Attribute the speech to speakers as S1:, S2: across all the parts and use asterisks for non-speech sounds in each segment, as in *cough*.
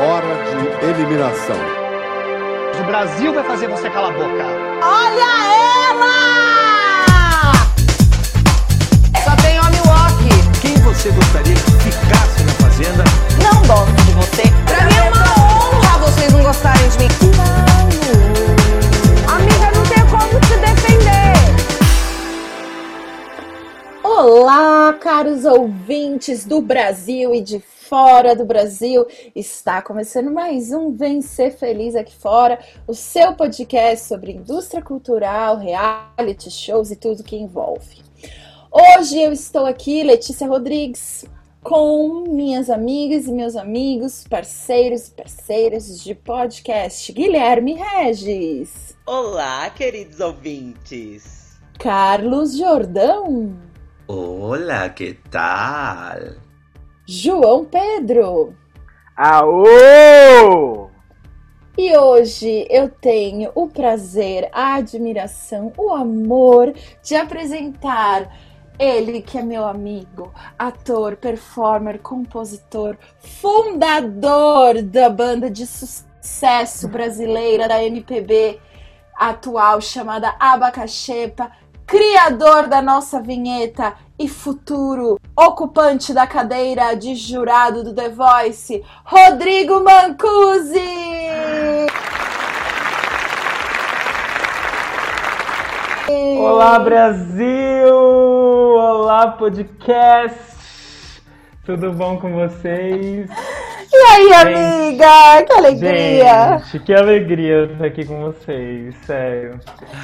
S1: hora de eliminação.
S2: O Brasil vai fazer você calar a boca.
S3: Olha ela! Só tem homem walk.
S4: Quem você gostaria que ficasse na fazenda?
S3: Não gosto de você. Pra mim é uma honra vocês não gostarem de mim. Amiga, não tem como te defender.
S5: Olá, caros ouvintes do Brasil e de fora do Brasil. Está começando mais um Vencer Feliz aqui fora, o seu podcast sobre indústria cultural, reality shows e tudo que envolve. Hoje eu estou aqui, Letícia Rodrigues, com minhas amigas e meus amigos, parceiros e parceiras de podcast, Guilherme Regis.
S6: Olá, queridos ouvintes.
S5: Carlos Jordão.
S7: Olá, que tal?
S5: João Pedro.
S2: Aô!
S5: E hoje eu tenho o prazer, a admiração, o amor de apresentar ele que é meu amigo, ator, performer, compositor, fundador da banda de sucesso brasileira da MPB atual chamada Abacaxepa, criador da nossa vinheta e futuro ocupante da cadeira de jurado do The Voice, Rodrigo Mancusi!
S8: Olá, Brasil! Olá, podcast! Tudo bom com vocês?
S5: E aí,
S8: Gente,
S5: amiga? Que alegria!
S8: Gente, que alegria estar aqui com vocês, sério.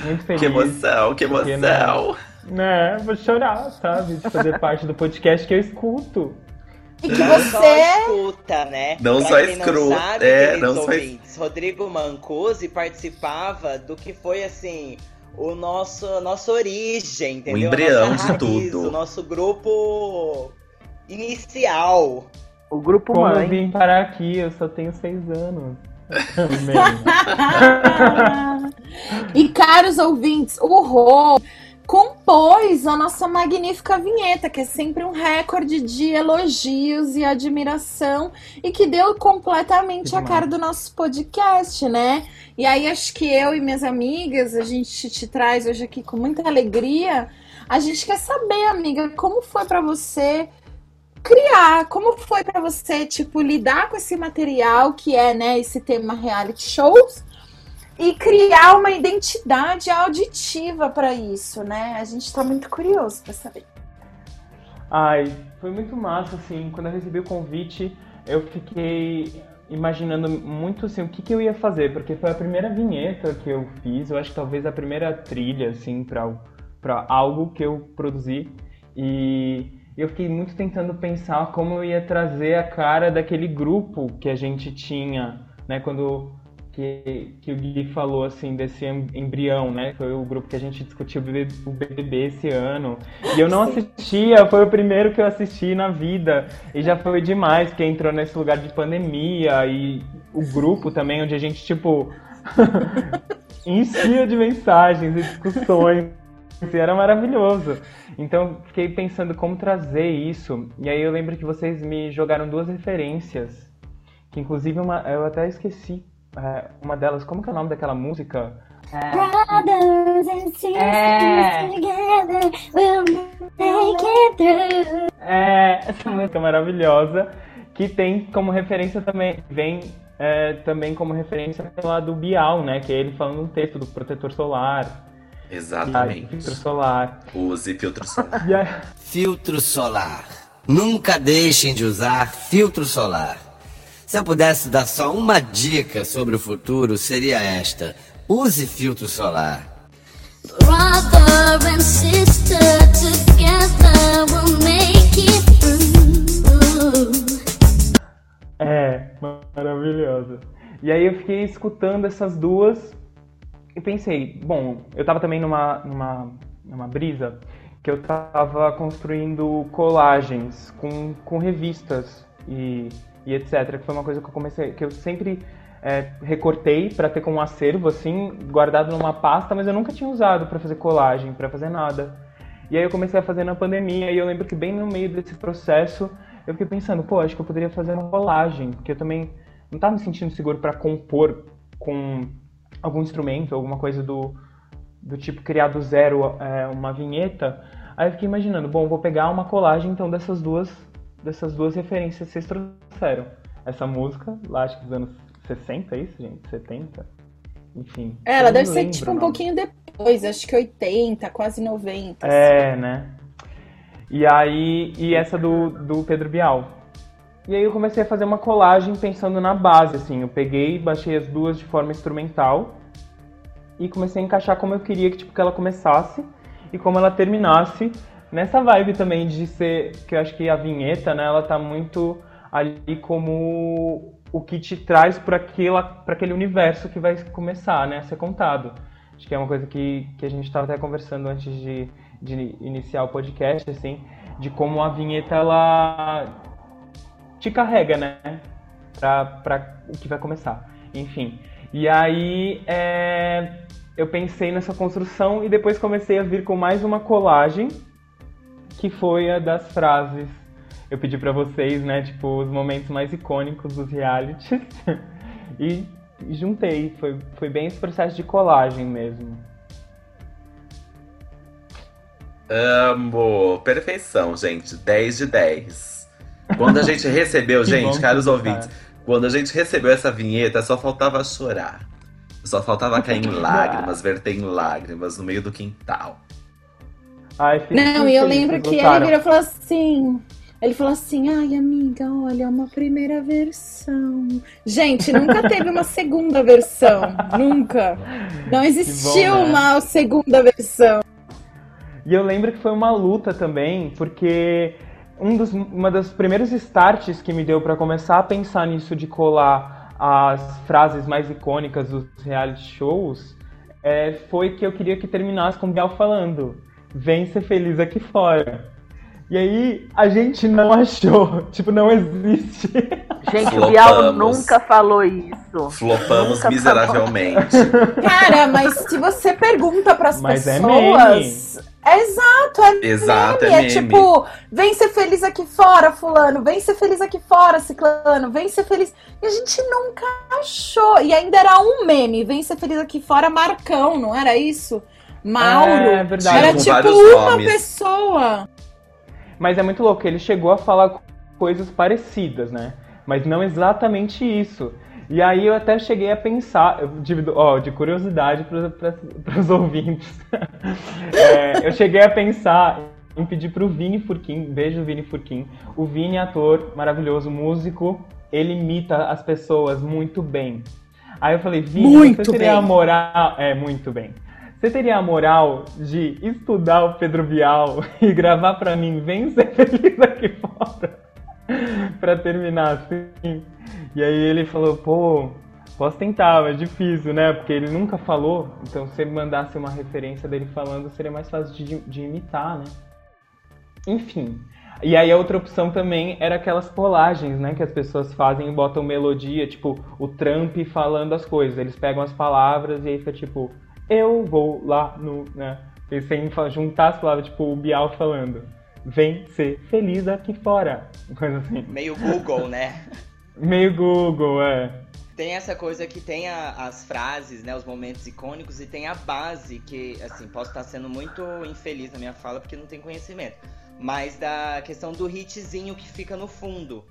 S8: Muito feliz.
S7: Que emoção, que
S8: Porque,
S7: emoção.
S8: Né, vou chorar, sabe? De fazer *laughs* parte do podcast que eu escuto.
S5: E que
S6: Não só
S5: você.
S6: escuta, né?
S7: Não
S6: pra
S7: só
S6: sabe,
S7: é, não só
S6: ouvintes, Rodrigo Mancusi participava do que foi assim. O nosso, a nossa origem, entendeu? A
S7: embrião
S6: nossa
S7: de
S6: raiz,
S7: tudo.
S6: O nosso grupo inicial.
S2: O grupo
S8: Como eu
S2: mãe.
S8: vim parar aqui, eu só tenho seis anos. *laughs*
S5: E caros ouvintes, o Rô compôs a nossa magnífica vinheta, que é sempre um recorde de elogios e admiração e que deu completamente
S8: Que
S5: a cara do nosso podcast, né? E aí acho que eu e minhas amigas, a gente te traz hoje aqui com muita alegria. A gente quer saber, amiga, como foi pra você criar, como foi pra você, tipo, lidar com esse material que é, né, esse tema reality shows e criar uma identidade auditiva para isso, né? A gente tá muito curioso para saber.
S8: Ai, foi muito massa, assim, quando eu recebi o convite, eu fiquei imaginando muito, assim, o que, que eu ia fazer, porque foi a primeira vinheta que eu fiz, eu acho que talvez a primeira trilha, assim, pra algo que eu produzi, e eu fiquei muito tentando pensar como eu ia trazer a cara daquele grupo que a gente tinha, né, quando que, que o Gui falou assim desse em- embrião, né? Foi o grupo que a gente discutiu o BBB esse ano. E eu não assistia, foi o primeiro que eu assisti na vida. E já foi demais, porque entrou nesse lugar de pandemia e o grupo também, onde a gente, tipo, *laughs* enchia de mensagens e discussões. E era maravilhoso. Então, fiquei pensando como trazer isso. E aí eu lembro que vocês me jogaram duas referências. Que inclusive uma, eu até esqueci é, uma delas. Como que é o nome daquela música?
S9: Brothers and sisters
S8: É.
S9: together, we'll make it through.
S8: É, essa música maravilhosa, que tem como referência também, vem é, também como referência lá do Bial, né? Que é ele falando um texto do protetor solar.
S7: Exatamente.
S8: filtro solar.
S7: Use filtro solar.
S4: Filtro solar. Nunca deixem de usar filtro solar. Se eu pudesse dar só uma dica sobre o futuro, seria esta: use filtro solar.
S9: Brother and sister together, we'll make it through.
S8: É, maravilhosa. E aí eu fiquei escutando essas duas e pensei, bom, eu tava também numa, numa, numa brisa que eu tava construindo colagens com, com revistas e, e etc. Que foi uma coisa que eu comecei, que eu sempre é, recortei para ter como acervo, assim, guardado numa pasta, mas eu nunca tinha usado para fazer colagem, para fazer nada. E aí eu comecei a fazer na pandemia e eu lembro que bem no meio desse processo eu fiquei pensando, pô, acho que eu poderia fazer uma colagem, porque eu também não tava me sentindo seguro para compor com algum instrumento, alguma coisa do, do tipo criar do zero é, uma vinheta. Aí eu fiquei imaginando, bom, vou pegar uma colagem então dessas duas dessas duas referências que vocês trouxeram. Essa música, lá acho que dos anos 60, é isso, gente? 70? Enfim.
S5: É, Ela deve ser tipo um pouquinho depois, acho que 80, quase 90.
S8: É, né? E aí, e essa do, do Pedro Bial. E aí eu comecei a fazer uma colagem pensando na base, assim. Eu peguei, baixei as duas de forma instrumental e comecei a encaixar como eu queria que, tipo, que ela começasse e como ela terminasse. Nessa vibe também de ser, que eu acho que a vinheta, né, ela tá muito ali como o que te traz para aquele universo que vai começar, né, a ser contado. Acho que é uma coisa que, que a gente estava até conversando antes de, de iniciar o podcast, assim, de como a vinheta ela te carrega, né, para o que vai começar. Enfim. E aí é, eu pensei nessa construção e depois comecei a vir com mais uma colagem, que foi a das frases. Eu pedi para vocês, né, tipo, os momentos mais icônicos dos realities. *laughs* e juntei. Foi, foi bem esse processo de colagem mesmo.
S7: Amo. Perfeição, gente. 10 de 10. Quando a *laughs* gente recebeu, gente, caros
S8: que
S7: ouvintes, quando a gente recebeu essa vinheta, só faltava chorar. Só faltava cair em *laughs* lágrimas, verter em lágrimas no meio do quintal.
S8: Ai, fico
S5: Não, e eu lembro
S8: que
S5: ele virou e falou assim. Ele falou assim: ai, amiga, olha, é uma primeira versão. Gente, nunca teve uma segunda versão. nunca. Não existiu
S8: né?
S5: uma segunda versão.
S8: E eu lembro que foi uma luta também, porque um dos, uma das primeiros starts que me deu pra começar a pensar nisso de colar as frases mais icônicas dos reality shows é, foi que eu queria que terminasse com o Bial falando: Vem ser feliz aqui fora. E aí a gente não achou, *laughs* tipo, não existe.
S10: Gente, o Bial
S7: Flopamos.
S10: nunca falou isso.
S7: Flopamos
S10: Nunca
S7: miseravelmente. *laughs*
S5: Cara, mas se você pergunta pras
S8: Mas é
S5: pessoas. É exato, é
S7: Exato, é
S5: meme. É
S7: meme.
S5: tipo, vem ser feliz aqui fora, fulano. Vem ser feliz aqui fora, ciclano. Vem ser feliz. E a gente nunca achou. E ainda era um meme. Vem ser feliz aqui fora, Marcão, não era isso? Mauro.
S8: É verdade.
S5: Era tipo uma
S7: nomes.
S5: pessoa.
S8: Mas é muito louco, ele chegou a falar coisas parecidas, né? Mas não exatamente isso. E aí eu até cheguei a pensar, divido- ó, de curiosidade para os ouvintes. *laughs* É, eu cheguei a pensar em pedir pro Vini Furquim, beijo Vini Furquim. O Vini, ator maravilhoso, músico, ele imita as pessoas muito bem. Aí eu falei, Vini,
S5: Muito
S8: você teria
S5: bem.
S8: a moral. É, muito bem. Você teria a moral de estudar o Pedro Bial *laughs* e gravar pra mim, vem ser *laughs* feliz aqui fora? *laughs* pra terminar assim. E aí ele falou, pô, posso tentar, mas é difícil, né? Porque ele nunca falou, então se ele mandasse uma referência dele falando, seria mais fácil de, de imitar, né? Enfim. E aí a outra opção também era aquelas colagens, né? Que as pessoas fazem e botam melodia, tipo, o Trump falando as coisas. Eles pegam as palavras e aí fica tipo, eu vou lá no. Né? E sem fa- juntar as palavras, tipo, o Bial falando. Vem ser feliz aqui fora. Coisa assim.
S6: Meio Google, né? *laughs*
S8: Meio Google, é.
S6: Tem essa coisa que tem a- as frases, né, os momentos icônicos e tem a base que, assim, posso estar sendo muito infeliz na minha fala porque não tem conhecimento, mas da questão do hitzinho que fica no fundo.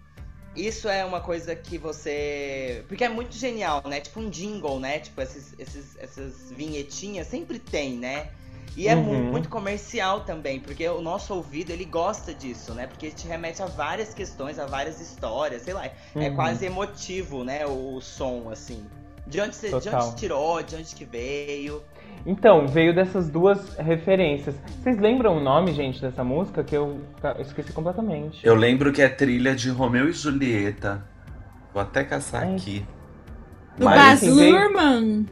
S6: Isso é uma coisa que você, porque é muito genial, né? Tipo um jingle, né? Tipo esses, esses, essas vinhetinhas sempre tem, né? E é
S8: Uhum.
S6: muito comercial também, porque o nosso ouvido ele gosta disso, né? Porque te remete a várias questões, a várias histórias, sei lá. É
S8: Uhum.
S6: quase emotivo, né? O, o som, assim. De onde você de onde tirou, de onde que veio.
S8: Então, veio dessas duas referências. Vocês lembram o nome, gente, dessa música? Que eu, esqueci completamente.
S7: Eu lembro que é trilha de Romeu e Julieta. Vou até caçar
S8: Ai.
S7: aqui.
S5: Do
S7: Mas
S5: Baz
S8: veio-
S5: Luhrmann.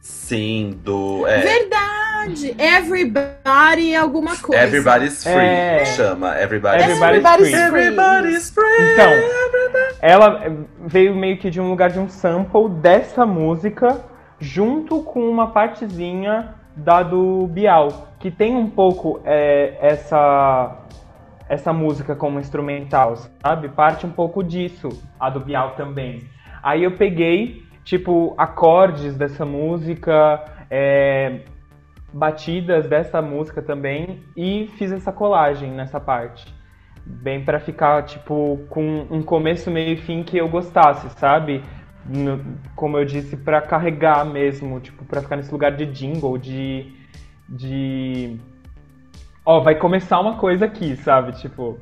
S7: sim, do. É,
S5: Verdade. Everybody alguma coisa.
S7: Everybody's Free
S8: É.
S7: chama. Everybody's,
S8: Everybody's
S5: Everybody's
S8: Free.
S7: Everybody's Free.
S8: Então, ela veio meio que de um lugar de um sample dessa música, junto com uma partezinha da do Bial, que tem um pouco é, essa essa música como instrumental, sabe? Parte um pouco disso, a do Bial também. Aí eu peguei, tipo, acordes dessa música, é, batidas dessa música também e fiz essa colagem nessa parte. Bem pra ficar, tipo, com um começo, meio e fim que eu gostasse, sabe? No- como eu disse, pra carregar mesmo, tipo, pra ficar nesse lugar de jingle, de. de. Ó, vai começar uma coisa aqui, sabe? Tipo.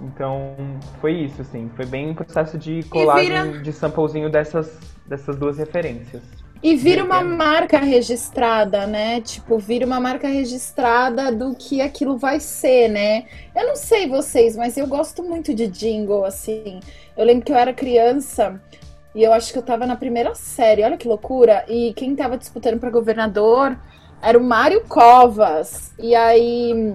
S8: Então, foi isso, assim. Foi bem um processo de colagem
S5: vira-
S8: de samplezinho dessas, dessas duas referências.
S5: E vira uma marca registrada, né? Tipo, vira uma marca registrada do que aquilo vai ser, né? Eu não sei vocês, mas eu gosto muito de jingle, assim. Eu lembro que eu era criança e eu acho que eu tava na primeira série, olha que loucura. E quem tava disputando pra governador era o Mário Covas. E aí,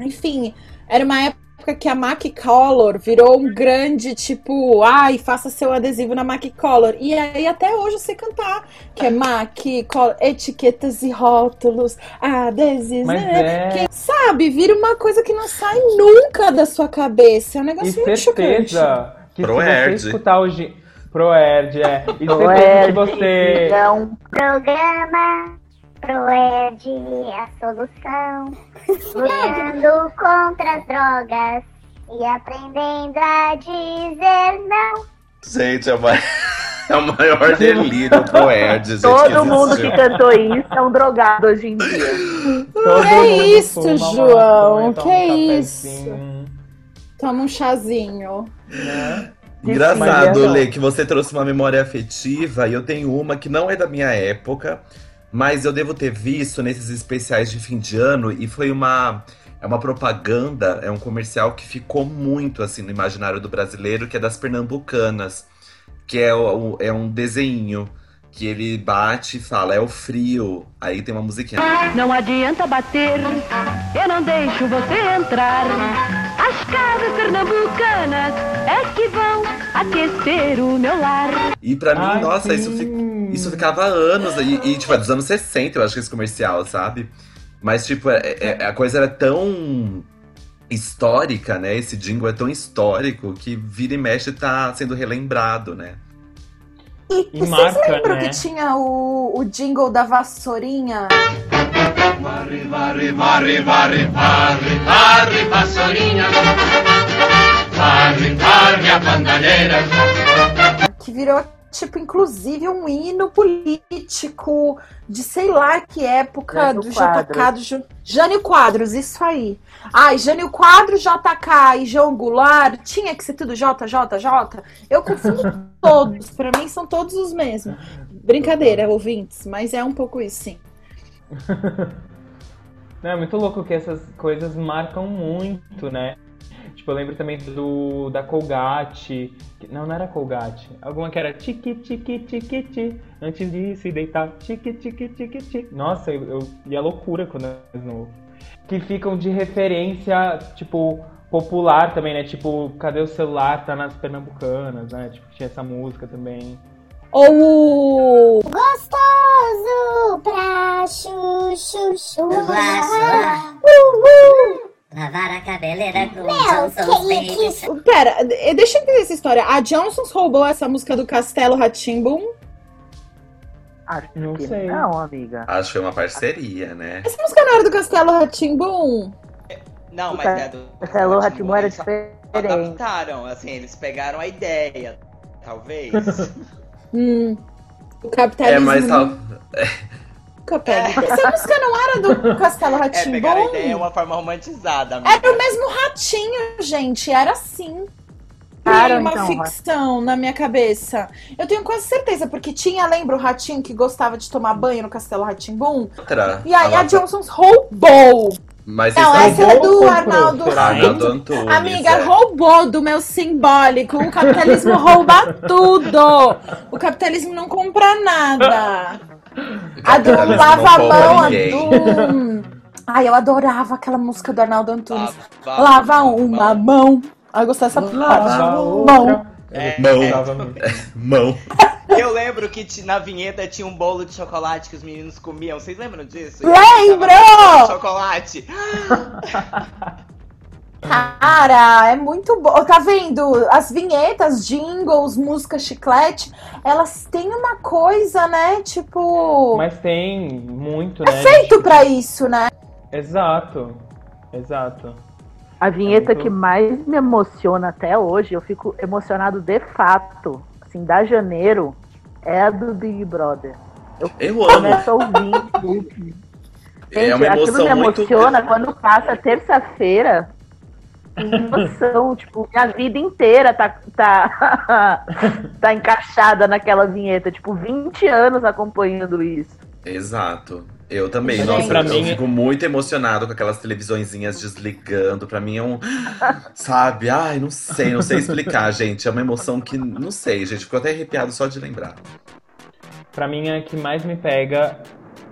S5: enfim, era uma época que a Mac Color virou um grande, tipo, ai, faça seu adesivo na Mac Color. E aí até hoje eu sei cantar, que é Mac Color, etiquetas e rótulos, adesivos, né?
S8: é-
S5: Que, sabe, vira uma coisa que não sai nunca da sua cabeça. É um
S8: E
S5: negócio muito chocante.
S8: certeza que
S7: Proerd.
S8: se você escutar hoje. Proerd, é. E certeza que você.
S10: É um
S9: Programa Proerd a solução. *laughs* Lutando contra as drogas e aprendendo a dizer não.
S7: Gente, é, uma... *laughs* é o maior delírio pro Erd, gente.
S10: todo
S7: que
S10: mundo que cantou isso é um drogado hoje em dia.
S8: todo
S5: Que
S8: mundo
S5: isso,
S8: fuma
S5: João?
S8: toma
S5: Que
S8: um
S5: isso? Toma um chazinho.
S8: né?
S7: Engraçado,
S8: é-
S7: Lê, que você trouxe uma memória afetiva e eu tenho uma que não é da minha época, mas eu devo ter visto nesses especiais de fim de ano e foi uma é uma propaganda, é um comercial que ficou muito assim no imaginário do brasileiro, que é das pernambucanas, que é, o- é um desenho que ele bate e fala, é o frio. Aí tem uma musiquinha.
S11: Não adianta bater, eu não deixo você entrar. As casas pernambucanas é que vão aquecer o meu lar.
S7: E pra mim,
S8: Ai,
S7: nossa, isso, fi- isso ficava há anos. E, e, tipo, é dos anos 60, eu acho que esse comercial, sabe? Mas, tipo, é- é- a coisa era tão histórica, né? Esse jingle é tão histórico que vira e mexe tá sendo relembrado, né?
S5: E,
S8: E
S5: vocês
S8: marca,
S5: lembram
S8: né?
S5: que tinha o, o jingle da vassourinha? Que virou, tipo, inclusive um hino político de sei lá que época
S10: Jânio
S5: do
S10: Quadros.
S5: JK do Jânio Quadros, isso aí. Ai, Jânio Quadros, JK e João Goulart, tinha que ser tudo JJJ. Eu confundo *laughs* todos, pra mim são todos os mesmos. Brincadeira, ouvintes, mas é um pouco isso, sim. *laughs*
S8: Não, é muito louco que essas coisas marcam muito, né? Tipo, eu lembro também do da Colgate. Não, não era Colgate. Alguma que era tique, tique, tique, tique. Antes de se deitar, tique, tique, tique, tique. Nossa, eu, eu ia loucura quando era novo. Que ficam de referência, tipo, popular também, né? Tipo, cadê o celular? Tá nas pernambucanas, né? Tipo, tinha essa música também.
S5: Ou o
S9: Gostoso pra chuchu chular.
S12: Lavar a cabeleira com
S9: Meu,
S12: Johnson's
S9: que-
S12: Baby
S9: que-
S5: Pera, eh, deixa eu entender essa história. A Johnson's roubou essa música do Castelo Ratimbum.
S10: Acho
S8: Não
S10: que
S8: sei.
S10: não, amiga.
S7: Acho que foi uma parceria, né?
S5: Essa música não era do Castelo Ratimbum?
S6: Não,
S10: O
S6: mas é do.
S10: Castelo Rá-Tim-Bum era diferente.
S6: Adaptaram, assim, eles pegaram a ideia, talvez. *laughs*
S5: Hum. O
S7: É,
S5: capitalismo
S7: mas tal. *laughs*
S5: nunca pega. Essa música não era do Castelo
S6: é, pegaram a
S5: Ratimbum?
S6: ideia de uma forma romantizada. amiga.
S5: Era o mesmo ratinho, gente. Era assim. Tem uma
S10: então,
S5: ficção na minha cabeça. Eu tenho quase certeza, porque tinha, lembra o ratinho que gostava de tomar banho no Castelo Ratimbum? E aí
S7: ela-
S5: a Johnson's roubou.
S7: Mas
S5: Não,
S7: vocês
S5: essa é do Arnaldo Antunes.
S7: Antunes,
S5: Amiga,
S7: é.
S5: roubou do meu simbólico. O capitalismo rouba tudo. O capitalismo não compra nada. A do Lava a Mão, a do. Ai, eu adorava aquela música do Arnaldo Antunes.
S6: Lava-
S5: Lava uma mão. Ai, eu gostava dessa
S8: Lava outra.
S5: Mão.
S6: É,
S7: Mão.
S6: é.
S8: Gostava muito.
S7: Mão.
S6: Eu lembro que na vinheta tinha um bolo de chocolate que os meninos comiam. Vocês lembram disso?
S5: Lembro!
S6: Chocolate. *laughs*
S5: Cara, é muito bom. Tá vendo? As vinhetas, jingles, música chiclete, elas têm uma coisa, né? Tipo.
S8: Mas tem muito,
S5: é
S8: né?
S5: feito pra isso, né?
S8: Exato. Exato.
S10: A vinheta
S8: muito-
S10: que mais me emociona até hoje, eu fico emocionado de fato, assim, da janeiro, é a do Big Brother. Eu
S7: Eu amo.
S10: começo a ouvir. *laughs*
S7: É uma
S10: Gente, aquilo me
S7: emoção muito.
S10: emociona quando passa terça-feira. Emoção, *laughs* tipo, minha vida inteira tá, tá, *laughs* tá encaixada naquela vinheta. Tipo, 20 anos acompanhando isso.
S7: Exato. Eu também, nossa,
S8: Pra
S7: eu
S8: mim-
S7: fico muito emocionado com aquelas televisõezinhas desligando. Pra mim é um. *laughs* Sabe? Ai, não sei, não sei explicar, gente. É uma emoção que. Não sei, gente. Ficou até arrepiado só de lembrar.
S8: Pra mim, a que mais me pega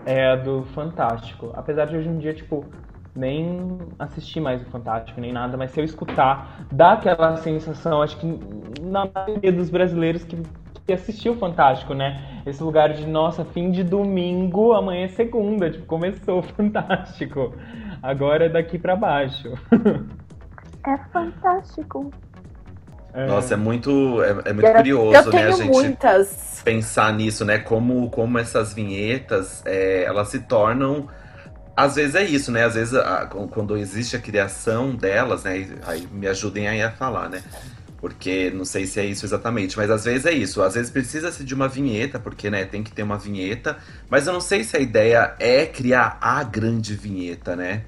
S8: é a do Fantástico. Apesar de hoje em dia, tipo, nem assistir mais o Fantástico, nem nada, mas se eu escutar, dá aquela sensação, acho que na maioria dos brasileiros que, que assistiu Fantástico, né? Esse lugar de, nossa, fim de domingo, amanhã é segunda, tipo, começou Fantástico. Agora é daqui pra baixo.
S10: É fantástico.
S8: É.
S7: Nossa, é muito, é, é muito
S5: Eu-
S7: curioso,
S5: eu
S7: né,
S5: tenho
S7: gente?
S5: muitas.
S7: Pensar nisso, né? Como, como essas vinhetas, é, elas se tornam. Às vezes é isso, né? Às vezes, a- quando existe a criação delas, né? Aí me ajudem aí a falar, né? Porque não sei se é isso exatamente, mas às vezes é isso. Às vezes precisa-se de uma vinheta, porque né, tem que ter uma vinheta. Mas eu não sei se a ideia é criar a grande vinheta, né?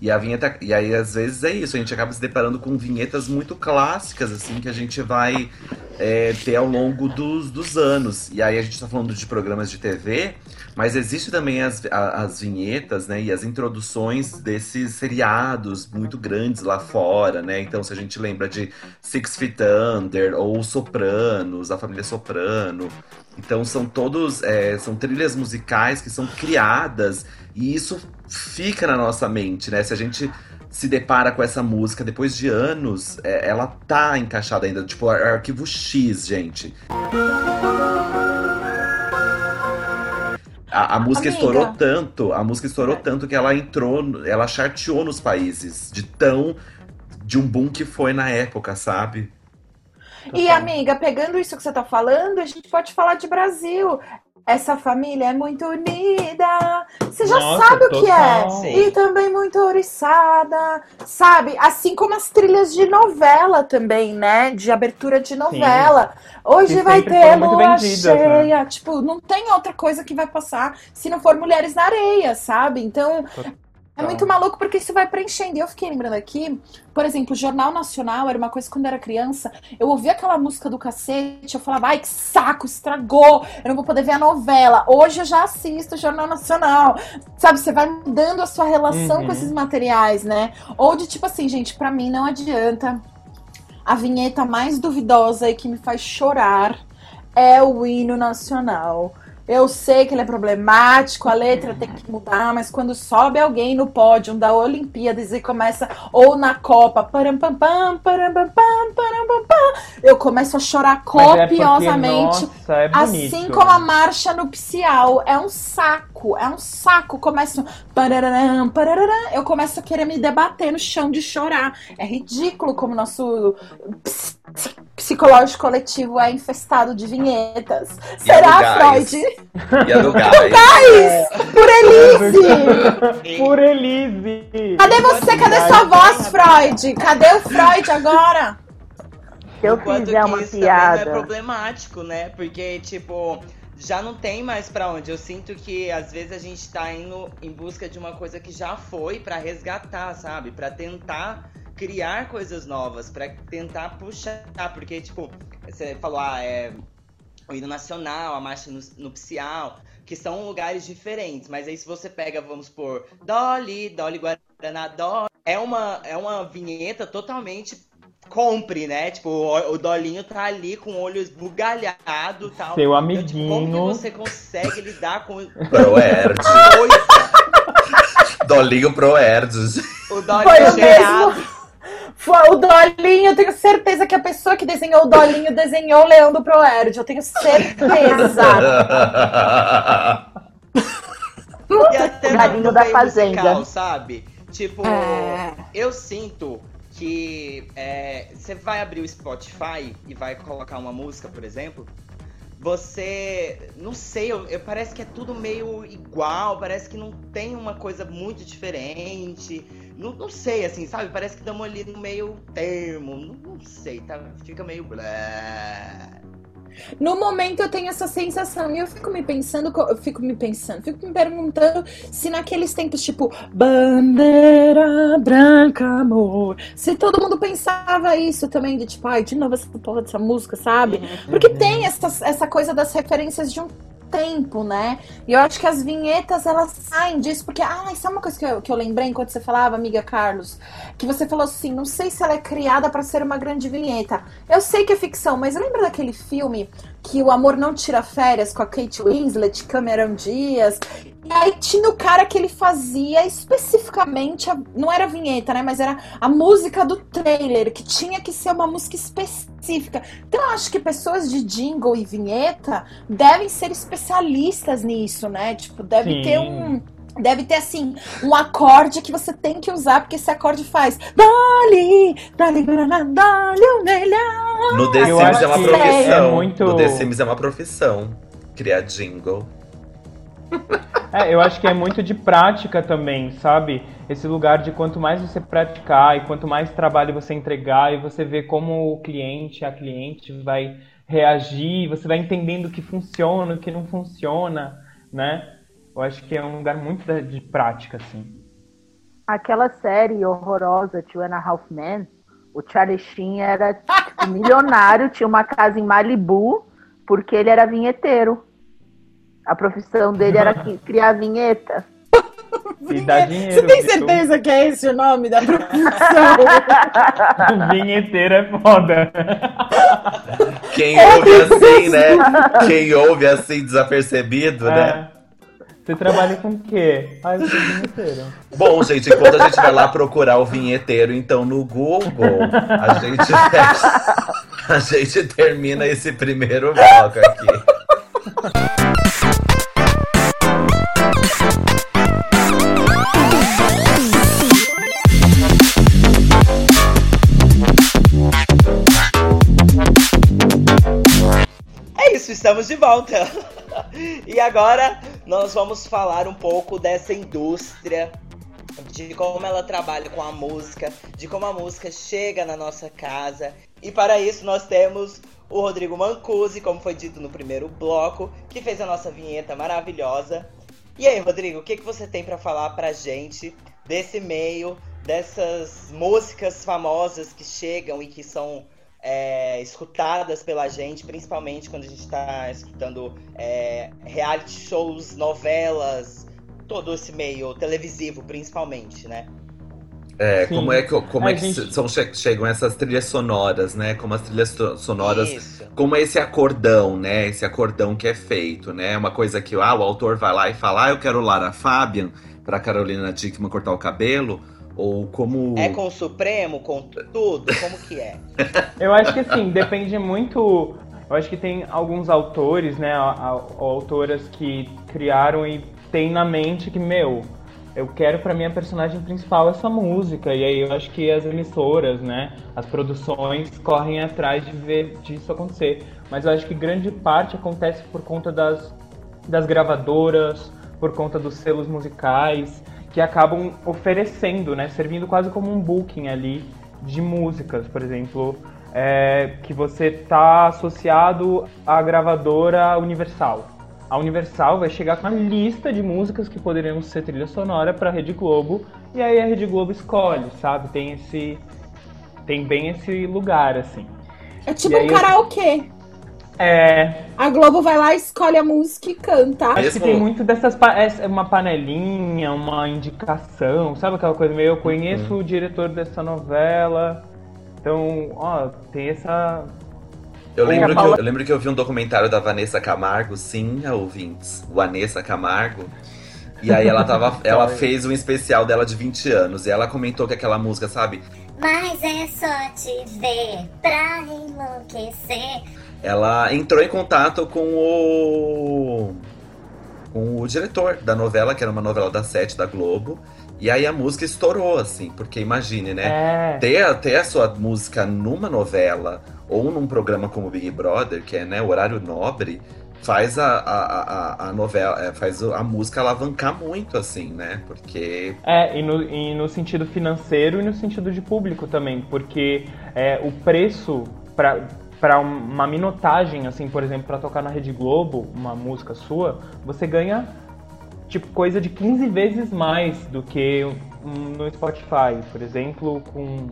S7: E a vinheta. E aí, às vezes, é isso. A gente acaba se deparando com vinhetas muito clássicas, assim, que a gente vai é, ter ao longo dos, dos anos. E aí a gente tá falando de programas de TV, mas existe também as, as vinhetas, né? E as introduções desses seriados muito grandes lá fora, né? Então, se a gente lembra de Six Feet Under ou Sopranos, a família Soprano. Então são todos. é, são trilhas musicais que são criadas e isso fica na nossa mente, né? Se a gente se depara com essa música depois de anos, é, ela tá encaixada ainda. Tipo, ar- arquivo X, gente. A, a música
S5: Amiga.
S7: estourou tanto, a música estourou tanto que ela entrou, ela charteou nos países de tão. de um boom que foi na época, sabe?
S5: E, amiga, pegando isso que você tá falando, a gente pode falar de Brasil. Essa família é muito unida. Você já
S8: Nossa,
S5: sabe o que é.
S8: total.
S5: E também muito ouriçada. Sabe? Assim como as trilhas de novela também, né? De abertura de novela. Hoje
S8: Que
S5: vai ter lua
S8: né?
S5: cheia. Tipo, não tem outra coisa que vai passar se não for Mulheres na Areia, sabe? Então, é muito maluco porque isso vai preenchendo. E eu fiquei lembrando aqui, por exemplo, o Jornal Nacional era uma coisa que quando eu era criança, eu ouvia aquela música do cacete, eu falava, ai que saco, estragou, eu não vou poder ver a novela. Hoje eu já assisto o Jornal Nacional. Sabe, você vai mudando a sua relação
S13: Uhum.
S5: com esses materiais, né? Ou de tipo assim, gente, pra mim não adianta. A vinheta mais duvidosa e que me faz chorar é o hino nacional. Eu sei que ele é problemático, a letra tem que mudar, mas quando sobe alguém no pódio da Olimpíadas e começa, ou na Copa, param, pam, pam, param, pam, pam, param, pam, pam, eu começo a chorar
S8: Mas é porque,
S5: copiosamente.
S8: nossa, é
S5: assim como a marcha nupcial. É um saco, é um saco. Começo. pararam, pararam, eu começo a querer me debater no chão de chorar. É ridículo como nosso ps- psicológico coletivo é infestado de vinhetas.
S7: E a do
S5: Será,
S7: gás.
S5: Freud?
S7: E a do gás.
S5: gás! Por Elise! *laughs*
S8: Por Elise!
S5: Cadê você? Cadê sua voz, Freud? Cadê o Freud agora?
S10: Se eu
S6: Enquanto
S10: fizer
S6: que
S10: uma
S6: isso é
S10: piada.
S6: problemático, né? Porque, tipo, já não tem mais pra onde. Eu sinto que às vezes a gente tá indo em busca de uma coisa que já foi pra resgatar, sabe? Pra tentar criar coisas novas, pra tentar puxar. Porque, tipo, você falou, ah, é o hino nacional, a marcha nu- nupcial, que são lugares diferentes. Mas aí se você pega, vamos por Dolly, Dolly Guaraná, Dolly, é uma, é uma vinheta totalmente compre, né? Tipo, o, o Dolinho tá ali com o olho esbugalhado e tal.
S8: Seu
S6: Então, tipo, como que
S8: amiguinho.
S6: você consegue lidar com *laughs*
S7: Proerd. Dolinho Proerd.
S6: o Dolinho
S5: Foi o
S6: cheirado?
S5: O Dolinho, eu tenho certeza que a pessoa que desenhou o Dolinho desenhou o Leão do Proerd. Eu tenho certeza. *laughs*
S6: E até
S10: Galinho
S6: no
S10: da Fazenda.
S6: musical, sabe? Tipo,
S5: É.
S6: eu sinto que é, você vai abrir o Spotify e vai colocar uma música, por exemplo, você. Não sei, eu, eu- parece que é tudo meio igual, parece que não tem uma coisa muito diferente. Não, não sei, assim, sabe? Parece que estamos ali no meio termo. Não, não sei, tá? Fica meio. blá.
S5: No momento eu tenho essa sensação e eu fico me pensando, eu fico me pensando, fico me perguntando se naqueles tempos tipo bandeira branca amor, se todo mundo pensava isso também de tipo, ai, de novo essa porra dessa música, sabe? Porque tem essa, essa coisa das referências de um tempo, né? E eu acho que as vinhetas elas saem disso, porque, ah, sabe uma coisa que eu, que eu lembrei enquanto você falava, amiga Carlos? Que você falou assim, não sei se ela é criada pra ser uma grande vinheta. Eu sei que é ficção, mas lembra daquele filme que o amor não tira férias com a Kate Winslet, Cameron Diaz? E aí tinha o cara que ele fazia especificamente, a- não era a vinheta, né? Mas era a música do trailer, que tinha que ser uma música específica. Então eu acho que pessoas de jingle e vinheta devem ser especialistas nisso, né? Tipo, deve
S8: Sim.
S5: ter um. Deve ter assim, um acorde que você tem que usar, porque esse acorde faz Dali, Dali, Dali, o melhor.
S7: No The
S8: Eu
S7: Sims
S8: acho
S7: é uma
S8: que
S7: profissão.
S8: é muito-
S7: No The Sims é uma profissão. Criar jingle. *laughs*
S8: É, eu acho que é muito de prática também, sabe? Esse lugar de quanto mais você praticar e quanto mais trabalho você entregar e você vê como o cliente, a cliente vai reagir, você vai entendendo o que funciona, o que não funciona, né? Eu acho que é um lugar muito de prática, assim.
S10: Aquela série horrorosa, Two and a Half Men, o Charlie Sheen era tipo, milionário, tinha uma casa em Malibu, porque ele era vinheteiro. A profissão dele era criar *laughs* vinheta.
S8: Dinheiro.
S5: Você tem
S8: viu?
S5: certeza que é esse o nome da profissão? *laughs*
S8: Vinheteiro é foda.
S7: Quem ouve assim, né? Quem ouve assim desapercebido, né?
S8: Você trabalha com o quê? Ah, eu sou vinheteiro.
S7: Bom, gente, enquanto a gente vai lá procurar o vinheteiro, então no Google, a gente, *laughs* a gente termina esse primeiro bloco aqui.
S6: É isso, estamos de volta. e agora nós vamos falar um pouco dessa indústria, de como ela trabalha com a música, de como a música chega na nossa casa. E para isso nós temos o Rodrigo Mancusi, como foi dito no primeiro bloco, que fez a nossa vinheta maravilhosa. E aí, Rodrigo, o que, que você tem para falar pra gente desse meio, dessas músicas famosas que chegam e que são é, escutadas pela gente, principalmente quando a gente tá escutando é, reality shows, novelas, todo esse meio televisivo, principalmente, né?
S7: É,
S8: Sim.
S7: como é que, como é que
S8: gente-
S7: são, che- chegam essas trilhas sonoras, né? Como as trilhas so- sonoras
S6: Isso.
S7: como é esse acordão, né? Esse acordão que é feito, né? Uma coisa que ah, o autor vai lá e fala, ah, eu quero Lara Fabian pra Carolina Dickman cortar o cabelo, ou como
S6: É com o Supremo, com tudo? Como que é? *laughs*
S8: Eu acho que assim, depende muito. Eu acho que tem alguns autores, né, autoras que criaram e tem na mente que, meu, eu quero pra minha personagem principal essa música. E aí eu acho que as emissoras, né, as produções correm atrás de ver disso acontecer. Mas eu acho que grande parte acontece por conta das, das gravadoras, por conta dos selos musicais, que acabam oferecendo, né, servindo quase como um booking ali de músicas, por exemplo, é, que você está associado à gravadora Universal. A Universal vai chegar com uma lista de músicas que poderiam ser trilha sonora para a Rede Globo e aí a Rede Globo escolhe, sabe? Tem esse tem bem esse lugar assim.
S5: É tipo
S8: aí
S5: um karaokê.
S8: É,
S5: A Globo vai lá, escolhe a música e canta.
S8: acho que tem muito dessas pa- é uma panelinha, uma indicação, sabe aquela coisa meio eu conheço o diretor dessa novela. Então, ó, tem essa
S7: Eu lembro, que eu, eu lembro que eu vi um documentário da Vanessa Camargo, sim, ouvintes, Vanessa Camargo. E aí ela tava, *laughs* ela fez um especial dela de 20 anos e ela comentou que aquela música, sabe?
S9: Mas é só te ver pra enlouquecer.
S7: Ela entrou em contato com o com o diretor da novela, que era uma novela da Sete da Globo. E aí a música estourou, assim, porque imagine, né?
S8: É.
S7: Ter, ter a sua música numa novela ou num programa como Big Brother, que é né, horário nobre, faz a, a, a, a novela, é, faz a música alavancar muito, assim, né? Porque.
S8: É, e no, e no sentido financeiro e no sentido de público também, porque é, o preço para uma minutagem, assim, por exemplo, para tocar na Rede Globo, uma música sua, você ganha tipo coisa de 15 vezes mais do que no Spotify, por exemplo, com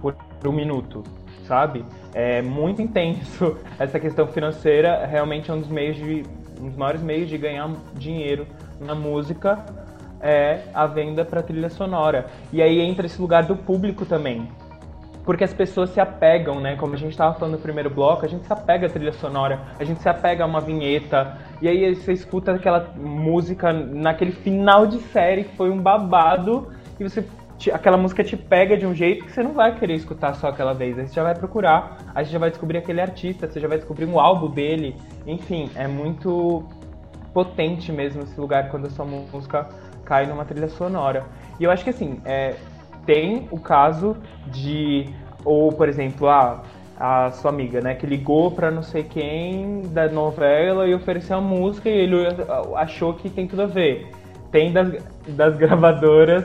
S8: por um minuto, sabe? É muito intenso *laughs* essa questão financeira, realmente é um dos meios de um dos maiores meios de ganhar dinheiro na música é a venda para trilha sonora. E aí entra esse lugar do público também, porque as pessoas se apegam, né? Como a gente estava falando no primeiro bloco, a gente se apega à trilha sonora, a gente se apega a uma vinheta, e aí você escuta aquela música naquele final de série que foi um babado, e você aquela música te pega de um jeito que você não vai querer escutar só aquela vez. Aí você já vai procurar, aí você já vai descobrir aquele artista, você já vai descobrir um álbum dele. Enfim, é muito potente mesmo esse lugar quando a sua música cai numa trilha sonora. E eu acho que assim, é, tem o caso de, ou por exemplo, a, a sua amiga, né, que ligou para não sei quem da novela e ofereceu a música e ele achou que tem tudo a ver. Tem das, das *laughs* gravadoras